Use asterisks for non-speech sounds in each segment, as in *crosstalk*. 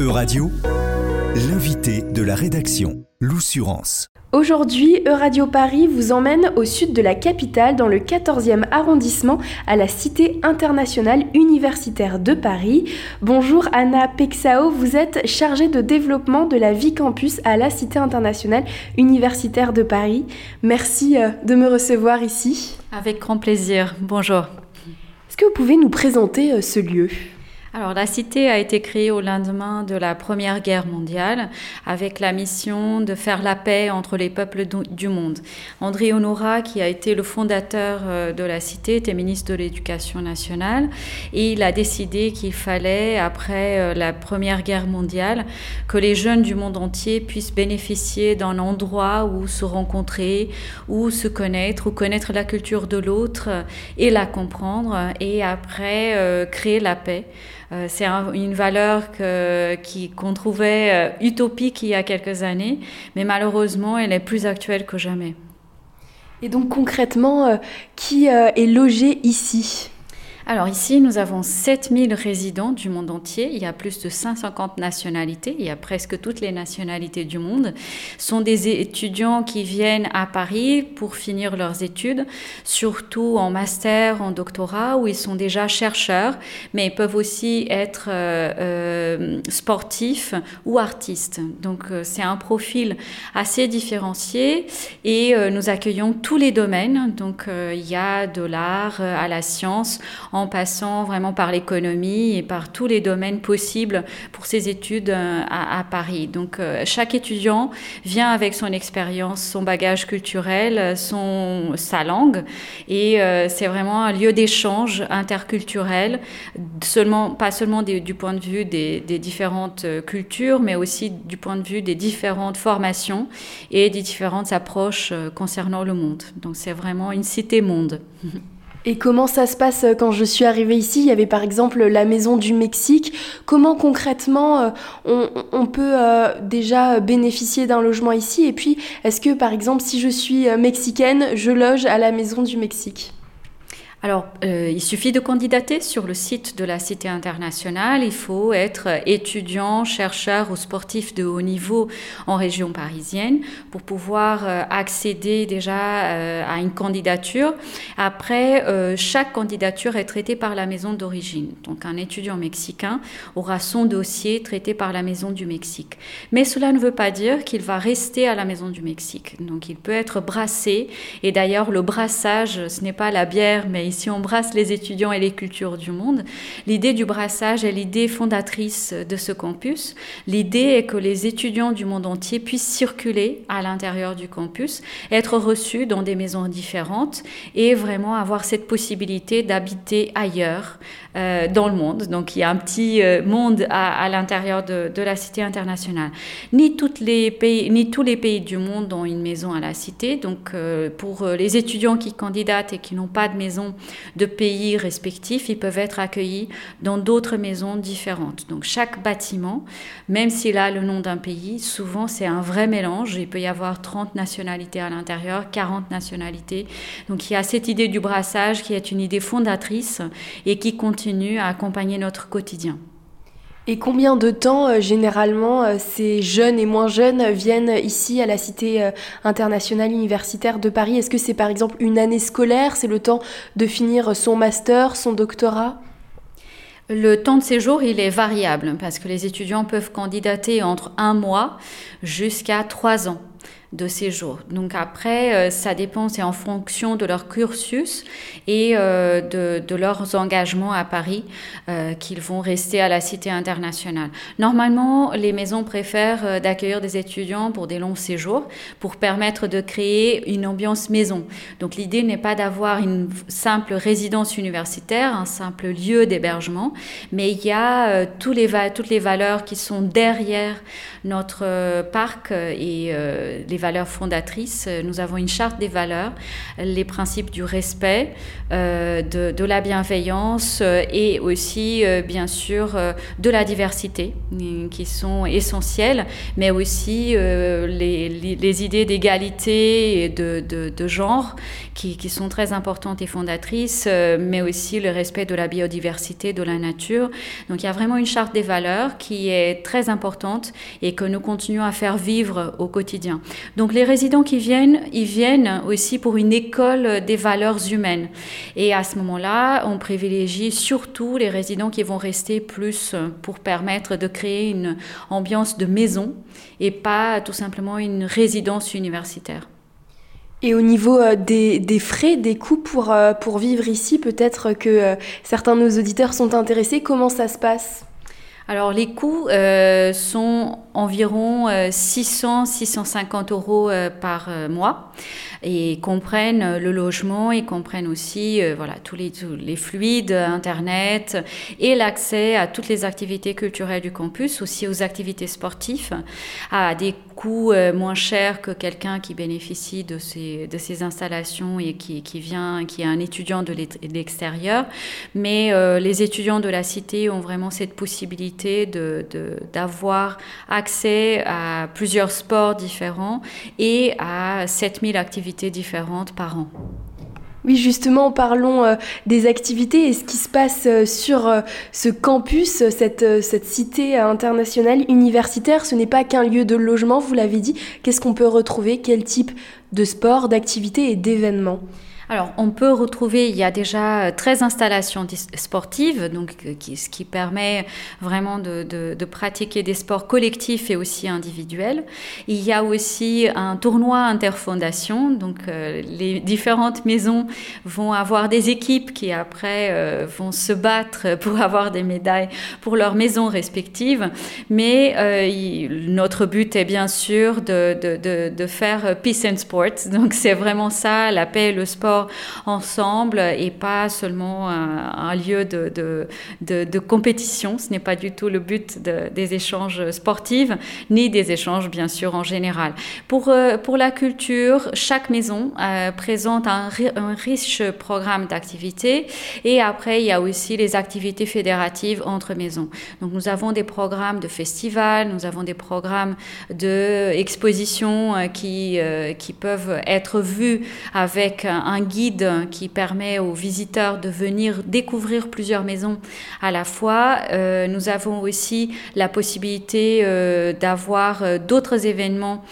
Euradio, l'invité de la rédaction, l'Oussurance. Aujourd'hui, Euradio Paris vous emmène au sud de la capitale, dans le 14e arrondissement, à la Cité internationale universitaire de Paris. Bonjour Anna Pexao, vous êtes chargée de développement de la vie campus à la Cité internationale universitaire de Paris. Merci euh, de me recevoir ici. Avec grand plaisir. Bonjour. Est-ce que vous pouvez nous présenter euh, ce lieu? Alors la cité a été créée au lendemain de la Première Guerre mondiale avec la mission de faire la paix entre les peuples du monde. André Honora, qui a été le fondateur euh, de la cité, était ministre de l'Éducation nationale et il a décidé qu'il fallait, après euh, la Première Guerre mondiale, que les jeunes du monde entier puissent bénéficier d'un endroit où se rencontrer, où se connaître, où connaître la culture de l'autre et la comprendre et après euh, créer la paix. Euh, c'est une valeur qu'on trouvait euh, utopique il y a quelques années, mais malheureusement, elle est plus actuelle que jamais. Et donc concrètement, euh, qui est logé ici? Alors ici, nous avons 7000 résidents du monde entier. Il y a plus de 150 nationalités. Il y a presque toutes les nationalités du monde. Ce sont des étudiants qui viennent à Paris pour finir leurs études, surtout en master, en doctorat, où ils sont déjà chercheurs, mais ils peuvent aussi être euh, euh, sportifs ou artistes. Donc euh, c'est un profil assez différencié et nous accueillons tous les domaines. Donc il y a de l'art à la science en passant vraiment par l'économie et par tous les domaines possibles pour ses études euh, à, Paris. Donc euh, chaque étudiant vient avec son expérience, son bagage culturel, son, sa langue et euh, c'est vraiment un lieu d'échange interculturel, pas seulement du point de vue des, des différentes cultures, mais aussi du point de vue des différentes formations et des différentes approches concernant le monde. Donc c'est vraiment une cité monde. *laughs* Et comment ça se passe euh, quand je suis arrivée ici? Il y avait par exemple la maison du Mexique. Comment concrètement euh, on, peut euh, déjà bénéficier d'un logement ici? Et puis, est-ce que par exemple, si je suis mexicaine, je loge à la maison du Mexique? Alors, euh, il suffit de candidater sur le site de la Cité internationale. Il faut être étudiant, chercheur ou sportif de haut niveau en région parisienne pour pouvoir euh, accéder déjà euh, à une candidature. Après, chaque candidature est traitée par la maison d'origine. Donc, un étudiant mexicain aura son dossier traité par la maison du Mexique. Mais cela ne veut pas dire qu'il va rester à la maison du Mexique. Donc, il peut être brassé. Et d'ailleurs, le brassage, ce n'est pas la bière, mais si on brasse les étudiants et les cultures du monde. L'idée du brassage est l'idée fondatrice de ce campus. L'idée est que les étudiants du monde entier puissent circuler à l'intérieur du campus, être reçus dans des maisons différentes et vraiment avoir cette possibilité d'habiter ailleurs euh, dans le monde. Donc il y a un petit euh, monde à, l'intérieur de, la cité internationale. Ni, toutes les pays, ni tous les pays du monde ont une maison à la cité. Donc euh, pour les étudiants qui candidatent et qui n'ont pas de maison de pays respectifs, ils peuvent être accueillis dans d'autres maisons différentes. Donc chaque bâtiment, même s'il a le nom d'un pays, souvent c'est un vrai mélange. Il peut y avoir 30 nationalités à l'intérieur, 40 nationalités. Donc il y a cette idée du brassage qui est une idée fondatrice et qui continue à accompagner notre quotidien. Et combien de temps, euh, généralement, euh, ces jeunes et moins jeunes viennent ici à la Cité euh, internationale universitaire de Paris? Est-ce que c'est par exemple une année scolaire? C'est le temps de finir son master, son doctorat? Le temps de séjour, il est variable parce que les étudiants peuvent candidater entre un mois jusqu'à trois ans de séjour. Donc après, euh, ça dépend, c'est en fonction de leur cursus et euh, de, leurs engagements à Paris euh, qu'ils vont rester à la Cité internationale. Normalement, les maisons préfèrent d'accueillir des étudiants pour des longs séjours pour permettre de créer une ambiance maison. Donc l'idée n'est pas d'avoir une simple résidence universitaire, un simple lieu d'hébergement, mais il y a tous les toutes les valeurs qui sont derrière notre parc et les valeurs fondatrices. Nous avons une charte des valeurs, les principes du respect, de, de, la bienveillance et aussi, bien sûr, de la diversité qui sont essentielles, mais aussi les, idées d'égalité et de, genre qui, sont très importantes et fondatrices, mais aussi le respect de la biodiversité, de la nature. Donc il y a vraiment une charte des valeurs qui est très importante et que nous continuons à faire vivre au quotidien. Donc les résidents qui viennent, ils viennent aussi pour une école des valeurs humaines. Et à ce moment-là, on privilégie surtout les résidents qui vont rester plus pour permettre de créer une ambiance de maison et pas tout simplement une résidence universitaire. Et au niveau euh, des, frais, des coûts pour, euh, pour vivre ici, peut-être que euh, certains de nos auditeurs sont intéressés, comment ça se passe? Alors les coûts sont environ 600-650 euros par mois et comprennent le logement, ils comprennent aussi voilà tous les, tous les fluides, internet et l'accès à toutes les activités culturelles du campus, aussi aux activités sportives, à des coût euh, moins cher que quelqu'un qui bénéficie de ces, de ces installations et qui, qui, vient, qui est un étudiant de l'extérieur. Mais euh, les étudiants de la cité ont vraiment cette possibilité d'avoir accès à plusieurs sports différents et à 7000 activités différentes par an. Oui, justement, parlons euh, des activités et ce qui se passe euh, sur euh, ce campus, cette, cette cité internationale universitaire. Ce n'est pas qu'un lieu de logement, vous l'avez dit. Qu'est-ce qu'on peut retrouver? Quel type de sport, d'activité et d'événements? Alors, on peut retrouver, il y a déjà 13 installations sportives, donc, euh, ce qui permet vraiment de, pratiquer des sports collectifs et aussi individuels. Il y a aussi un tournoi interfondation, donc euh, les différentes maisons vont avoir des équipes qui après euh, vont se battre *laughs* pour avoir des médailles pour leurs maisons respectives. Mais notre but est bien sûr de, faire peace and sport, *laughs* donc c'est vraiment ça, la paix et le sport ensemble et pas seulement un, lieu de, de, compétition. Ce n'est pas du tout le but des échanges sportifs, ni des échanges, bien sûr, en général. Pour, euh, pour la culture, chaque maison euh, présente un, riche programme d'activités et après, il y a aussi les activités fédératives entre maisons. Donc, nous avons des programmes de festivals, nous avons des programmes d'expositions euh, qui, qui peuvent être vus avec un guide qui permet aux visiteurs de venir découvrir plusieurs maisons à la fois. Euh, nous avons aussi la possibilité euh, d'avoir euh, d'autres événements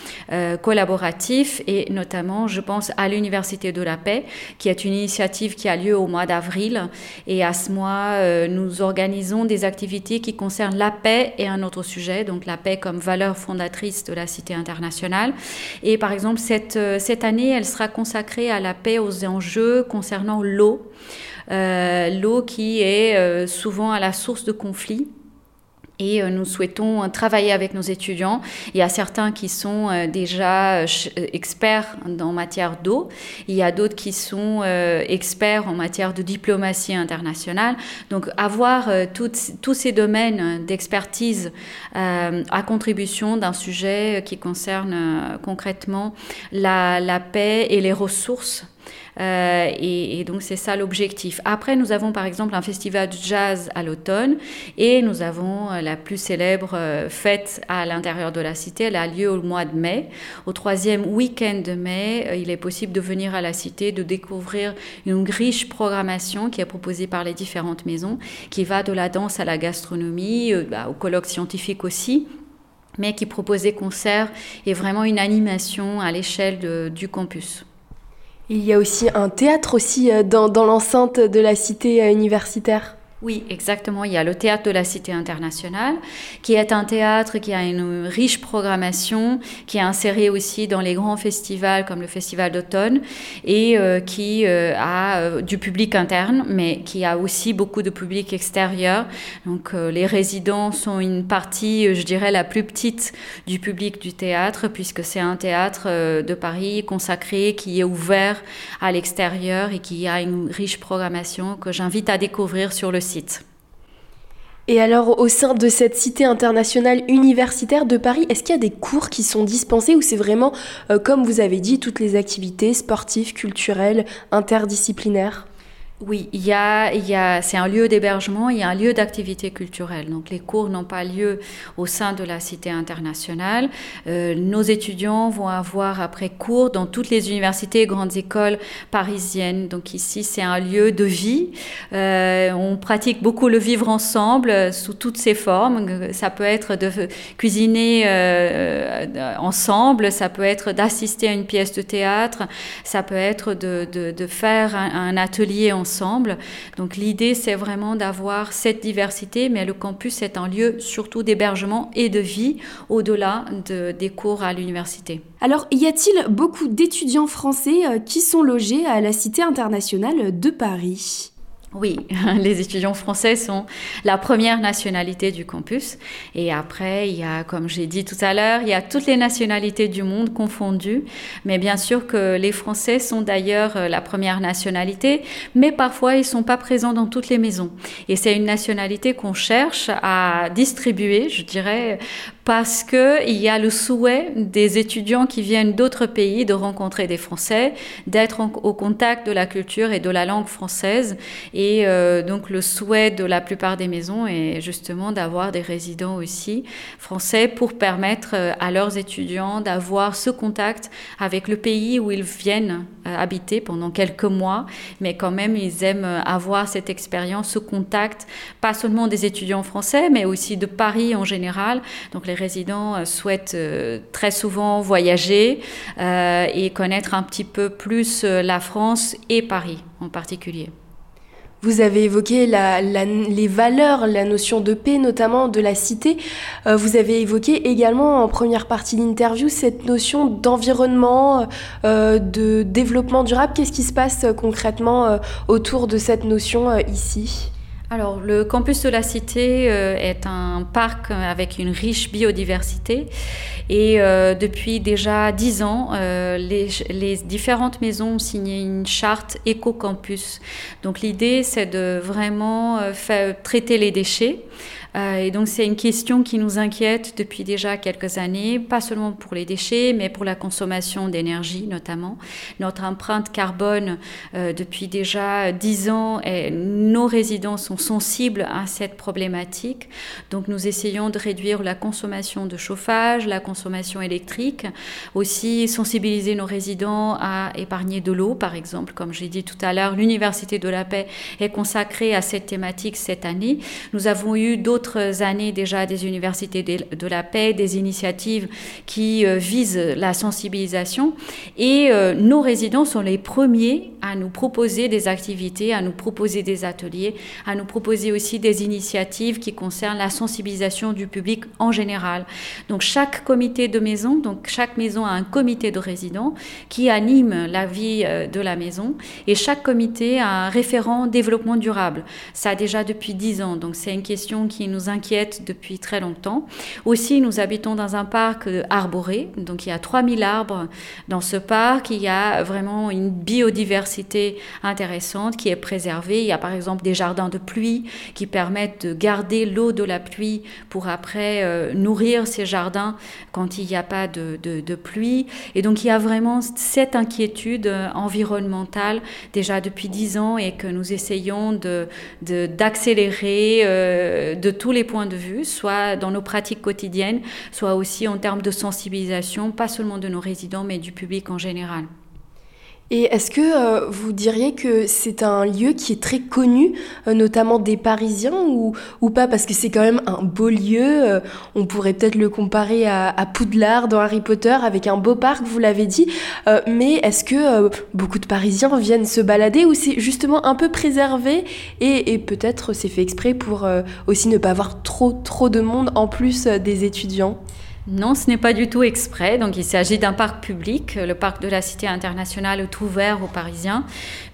collaboratifs et notamment, je pense à l'Université de la Paix, qui est une initiative qui a lieu au mois d'avril. Et à ce mois, nous organisons des activités qui concernent la paix et un autre sujet, donc la paix comme valeur fondatrice de la cité internationale. Et par exemple, cette, cette année, elle sera consacrée à la paix aux enjeux concernant l'eau. Euh, l'eau qui est euh, souvent à la source de conflits. Et euh, nous souhaitons travailler avec nos étudiants. Il y a certains qui sont déjà experts en matière d'eau. Il y a d'autres qui sont experts en matière de diplomatie internationale. Donc avoir tous ces domaines d'expertise à contribution d'un sujet qui concerne concrètement la, la paix et les ressources euh, et, donc c'est ça l'objectif. Après, nous avons par exemple un festival de jazz à l'automne et nous avons euh, la plus célèbre euh, fête à l'intérieur de la cité. Elle a lieu au mois de mai. Au troisième week-end de mai, il est possible de venir à la cité, de découvrir une riche programmation qui est proposée par les différentes maisons, qui va de la danse à la gastronomie, bah, au colloque scientifique aussi mais qui propose des concerts et vraiment une animation à l'échelle du campus. Il y a aussi un théâtre aussi euh, dans, l'enceinte de la cité euh, universitaire. Oui, exactement. Il y a le théâtre de la Cité internationale, qui est un théâtre qui a une riche programmation, qui est inséré aussi dans les grands festivals comme le Festival d'automne, et euh, qui euh, a euh, du public interne, mais qui a aussi beaucoup de public extérieur. Donc les résidents sont une partie, je dirais, la plus petite du public du théâtre, puisque c'est un théâtre de Paris consacré, qui est ouvert à l'extérieur et qui a une riche programmation que j'invite à découvrir sur le Et alors, au sein de cette cité internationale universitaire de Paris, est-ce qu'il y a des cours qui sont dispensés ou c'est vraiment, euh, comme vous avez dit, toutes les activités sportives, culturelles, interdisciplinaires? Oui, il y a, y a, c'est un lieu d'hébergement, il y a un lieu d'activité culturelle. Donc les cours n'ont pas lieu au sein de la cité internationale. Euh, nos étudiants vont avoir après cours dans toutes les universités et grandes écoles parisiennes. Donc ici, c'est un lieu de vie. Euh, on pratique beaucoup le vivre ensemble euh, sous toutes ses formes. Ça peut être de cuisiner euh, ensemble, ça peut être d'assister à une pièce de théâtre, ça peut être de, de, de faire un, un atelier ensemble Donc l'idée, c'est vraiment d'avoir cette diversité, mais le campus est un lieu surtout d'hébergement et de vie au-delà de, des cours à l'université. Alors, y a-t-il beaucoup d'étudiants français euh, qui sont logés à la Cité internationale de Paris? Oui, *laughs* les étudiants français sont la première nationalité du campus. Et après, il y a, comme j'ai dit tout à l'heure, il y a toutes les nationalités du monde confondues. Mais bien sûr que les Français sont d'ailleurs euh, la première nationalité, mais parfois ils sont pas présents dans toutes les maisons. Et c'est une nationalité qu'on cherche à distribuer, je dirais, parce qu'il y a le souhait des étudiants qui viennent d'autres pays de rencontrer des Français, d'être au contact de la culture et de la langue française. Et euh, donc le souhait de la plupart des maisons est justement d'avoir des résidents aussi français pour permettre euh, à leurs étudiants d'avoir ce contact avec le pays où ils viennent euh, habiter pendant quelques mois, mais quand même ils aiment avoir cette expérience, ce contact, pas seulement des étudiants français, mais aussi de Paris en général. Donc les résidents euh, souhaitent euh, très souvent voyager euh, et connaître un petit peu plus la France et Paris en particulier. Vous avez évoqué les valeurs, la notion de paix, notamment de la cité. Vous avez évoqué également en première partie d'interview cette notion d'environnement, de développement durable. Qu'est-ce qui se passe concrètement autour de cette notion ici? Alors, le campus de la Cité euh, est un parc avec une riche biodiversité et euh, depuis déjà dix ans, euh, les, différentes maisons ont signé une charte éco-campus. Donc, l'idée, c'est de vraiment faire, traiter les déchets euh, et donc c'est une question qui nous inquiète depuis déjà quelques années, pas seulement pour les déchets, mais pour la consommation d'énergie notamment. Notre empreinte carbone euh, depuis déjà dix ans, et nos résidents sont sensibles à cette problématique. Donc nous essayons de réduire la consommation de chauffage, la consommation électrique, aussi sensibiliser nos résidents à épargner de l'eau, par exemple. Comme j'ai dit tout à l'heure, l'Université de la paix est consacrée à cette thématique cette année. Nous avons eu d'autres d'autres années déjà des universités de la paix, des initiatives qui euh, visent la sensibilisation. Et euh, nos résidents sont les premiers à nous proposer des activités, à nous proposer des ateliers, à nous proposer aussi des initiatives qui concernent la sensibilisation du public en général. Donc chaque comité de maison, donc chaque maison a un comité de résidents qui anime la vie euh, de la maison et chaque comité a un référent développement durable. Ça a déjà depuis dix ans, donc c'est une question qui nous inquiète depuis très longtemps. Aussi, nous habitons dans un parc arboré, donc il y a 3000 arbres dans ce parc, il y a vraiment une biodiversité intéressante qui est préservée. Il y a par exemple des jardins de pluie qui permettent de garder l'eau de la pluie pour après euh, nourrir ces jardins quand il n'y a pas de, de, de, pluie. Et donc il y a vraiment cette inquiétude euh, environnementale déjà depuis 10 ans et que nous essayons d'accélérer, de, euh, de tous les points de vue, soit dans nos pratiques quotidiennes, soit aussi en termes de sensibilisation, pas seulement de nos résidents, mais du public en général. Et est-ce que euh, vous diriez que c'est un lieu qui est très connu, euh, notamment des Parisiens, ou, ou pas? Parce que c'est quand même un beau lieu. Euh, on pourrait peut-être le comparer à, à, Poudlard dans Harry Potter, avec un beau parc, vous l'avez dit. Euh, mais est-ce que euh, beaucoup de Parisiens viennent se balader, ou c'est justement un peu préservé Et, et peut-être c'est fait exprès pour euh, aussi ne pas avoir trop, trop de monde en plus des étudiants? Non, ce n'est pas du tout exprès. Donc, il s'agit d'un parc public. Le parc de la Cité internationale est ouvert aux Parisiens.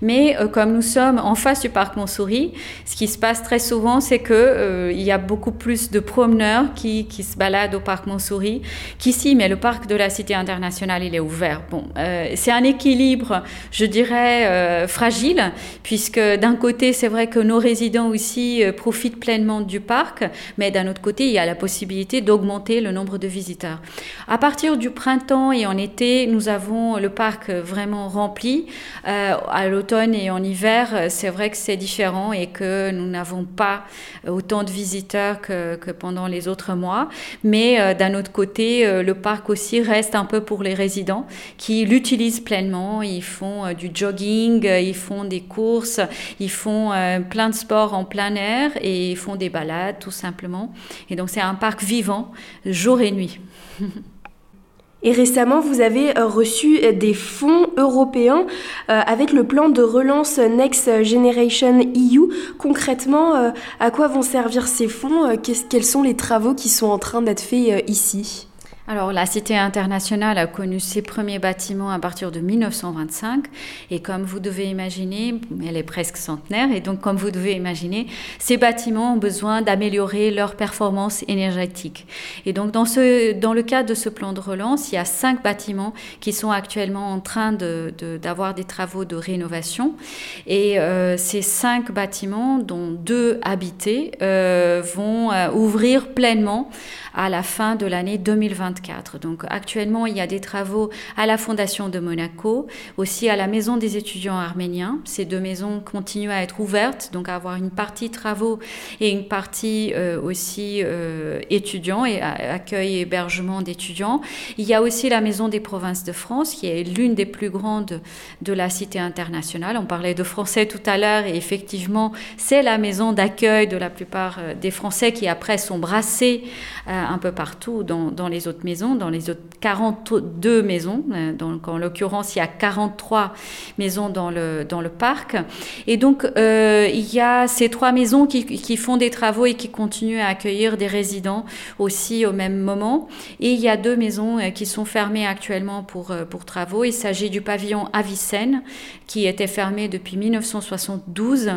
Mais euh, comme nous sommes en face du parc Montsouris, ce qui se passe très souvent, c'est que euh, il y a beaucoup plus de promeneurs qui, se baladent au parc Montsouris qu'ici. Mais le parc de la Cité internationale, il est ouvert. Bon, euh, c'est un équilibre, je dirais, fragile, puisque d'un côté, c'est vrai que nos résidents aussi profitent pleinement du parc, mais d'un autre côté, il y a la possibilité d'augmenter le nombre de visiteurs à partir du printemps et en été, nous avons le parc vraiment rempli. Euh, à l'automne et en hiver, c'est vrai que c'est différent et que nous n'avons pas autant de visiteurs que, pendant les autres mois. Mais euh, d'un autre côté, euh, le parc aussi reste un peu pour les résidents qui l'utilisent pleinement. Ils font du jogging, ils font des courses, ils font plein de sports en plein air et ils font des balades tout simplement. Et donc c'est un parc vivant jour et nuit. Et récemment, vous avez euh, reçu euh, des fonds européens euh, avec le plan de relance Next Generation EU. Concrètement, à quoi vont servir ces fonds? Quels sont les travaux qui sont en train d'être faits ici? Alors, la Cité internationale a connu ses premiers bâtiments à partir de 1925. Et comme vous devez imaginer, elle est presque centenaire. Et donc, comme vous devez imaginer, ces bâtiments ont besoin d'améliorer leur performance énergétique. Et donc, dans, ce, dans le cadre de ce plan de relance, il y a cinq bâtiments qui sont actuellement en train d'avoir de, des travaux de rénovation. Et euh, ces cinq bâtiments, dont deux habités, euh, vont euh, ouvrir pleinement à la fin de l'année 2024. Donc actuellement, il y a des travaux à la Fondation de Monaco, aussi à la Maison des étudiants arméniens. Ces deux maisons continuent à être ouvertes, donc à avoir une partie travaux et une partie euh, aussi euh, étudiants et accueil et hébergement d'étudiants. Il y a aussi la Maison des provinces de France, qui est l'une des plus grandes de la cité internationale. On parlait de français tout à l'heure et effectivement, c'est la maison d'accueil de la plupart euh, des Français qui après sont brassés un peu partout dans, dans, les autres maisons, dans les autres 42 maisons. Euh, donc en l'occurrence, il y a 43 maisons dans le, dans le parc. Et donc, euh, il y a ces trois maisons qui, qui, font des travaux et qui continuent à accueillir des résidents aussi au même moment. Et il y a deux maisons euh, qui sont fermées actuellement pour, pour travaux. Il s'agit du pavillon Avicenne, qui était fermé depuis 1972,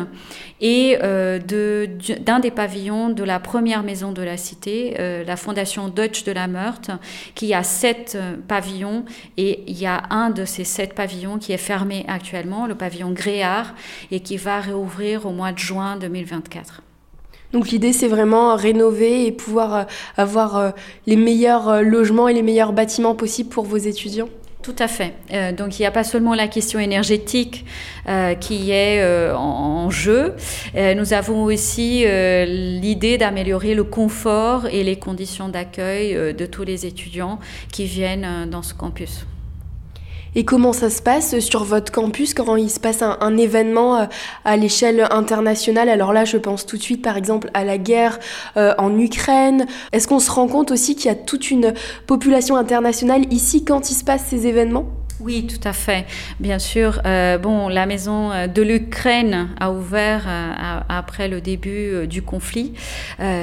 et de, d'un des pavillons de la première maison de la cité, la fondation Dutch de la Meurthe, qui a sept euh, pavillons et il y a un de ces sept pavillons qui est fermé actuellement, le pavillon Gréard, et qui va réouvrir au mois de juin 2024. Donc l'idée c'est vraiment rénover et pouvoir euh, avoir euh, les meilleurs logements et les meilleurs bâtiments possibles pour vos étudiants? Tout à fait. Euh, donc il n'y a pas seulement la question énergétique euh, qui est euh, en, jeu. nous avons aussi l'idée d'améliorer le confort et les conditions d'accueil de tous les étudiants qui viennent dans ce campus. Et comment ça se passe sur votre campus quand il se passe un, événement euh, à l'échelle internationale? Alors là, je pense tout de suite, par exemple, à la guerre euh, en Ukraine. Est-ce qu'on se rend compte aussi qu'il y a toute une population internationale ici quand il se passe ces événements? Oui, tout à fait. Bien sûr. Euh, bon, la maison euh, de l'Ukraine a ouvert euh, après le début du conflit.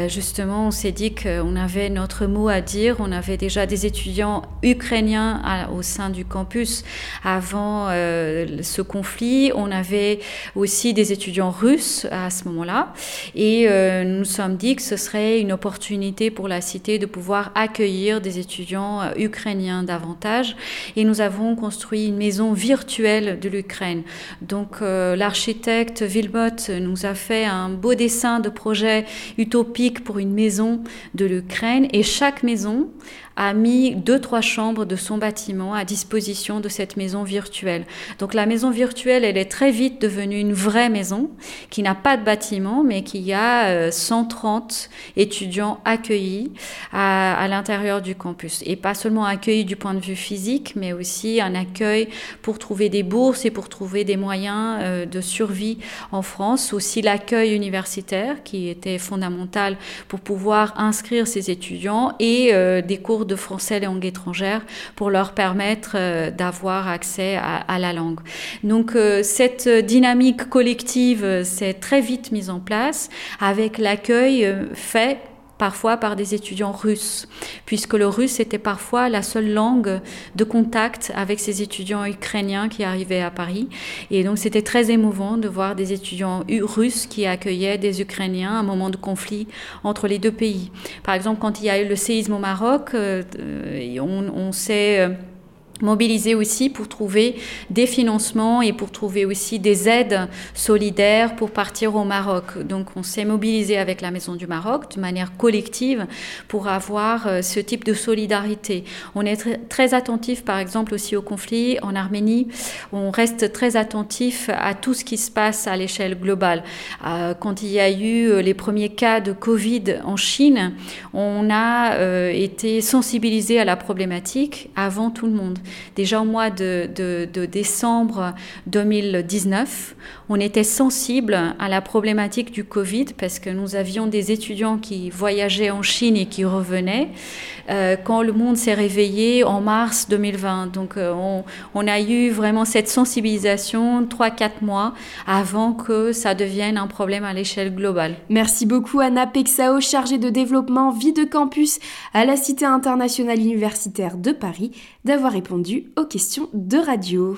justement, on s'est dit qu'on avait notre mot à dire. On avait déjà des étudiants ukrainiens au sein du campus avant ce conflit. On avait aussi des étudiants russes à ce moment-là. Et nous nous sommes dit que ce serait une opportunité pour la cité de pouvoir accueillir des étudiants ukrainiens davantage. Et nous avons construit une maison virtuelle de l'Ukraine. Donc euh, l'architecte Vilmot nous a fait un beau dessin de projet utopique pour une maison de l'Ukraine et chaque maison a mis deux, trois chambres de son bâtiment à disposition de cette maison virtuelle. Donc la maison virtuelle, elle est très vite devenue une vraie maison qui n'a pas de bâtiment, mais qui a 130 euh, étudiants accueillis à, à l'intérieur du campus. Et pas seulement accueillis du point de vue physique, mais aussi un accueil pour trouver des bourses et pour trouver des moyens euh, de survie en France. Aussi l'accueil universitaire qui était fondamental pour pouvoir inscrire ces étudiants et euh, des cours de français langue étrangère pour leur permettre euh, d'avoir accès à, la langue. Donc euh, cette dynamique collective euh, s'est très vite mise en place avec l'accueil fait parfois par des étudiants russes, puisque le russe était parfois la seule langue de contact avec ces étudiants ukrainiens qui arrivaient à Paris. Et donc c'était très émouvant de voir des étudiants russes qui accueillaient des Ukrainiens à un moment de conflit entre les deux pays. Par exemple, quand il y a eu le séisme au Maroc, euh, on, on s'est euh, mobiliser aussi pour trouver des financements et pour trouver aussi des aides solidaires pour partir au Maroc. Donc on s'est mobilisé avec la Maison du Maroc de manière collective pour avoir euh, ce type de solidarité. On est très attentif par exemple aussi au conflit en Arménie. On reste très attentif à tout ce qui se passe à l'échelle globale. Euh, quand il y a eu euh, les premiers cas de Covid en Chine, on a été sensibilisé à la problématique avant tout le monde. Déjà au mois de, décembre 2019, on était sensible à la problématique du Covid parce que nous avions des étudiants qui voyageaient en Chine et qui revenaient euh, quand le monde s'est réveillé en mars 2020. Donc euh, on, a eu vraiment cette sensibilisation 3-4 mois avant que ça devienne un problème à l'échelle globale. Merci beaucoup Anna Pexao, chargée de développement vie de campus à la Cité internationale universitaire de Paris, d'avoir répondu aux questions de radio.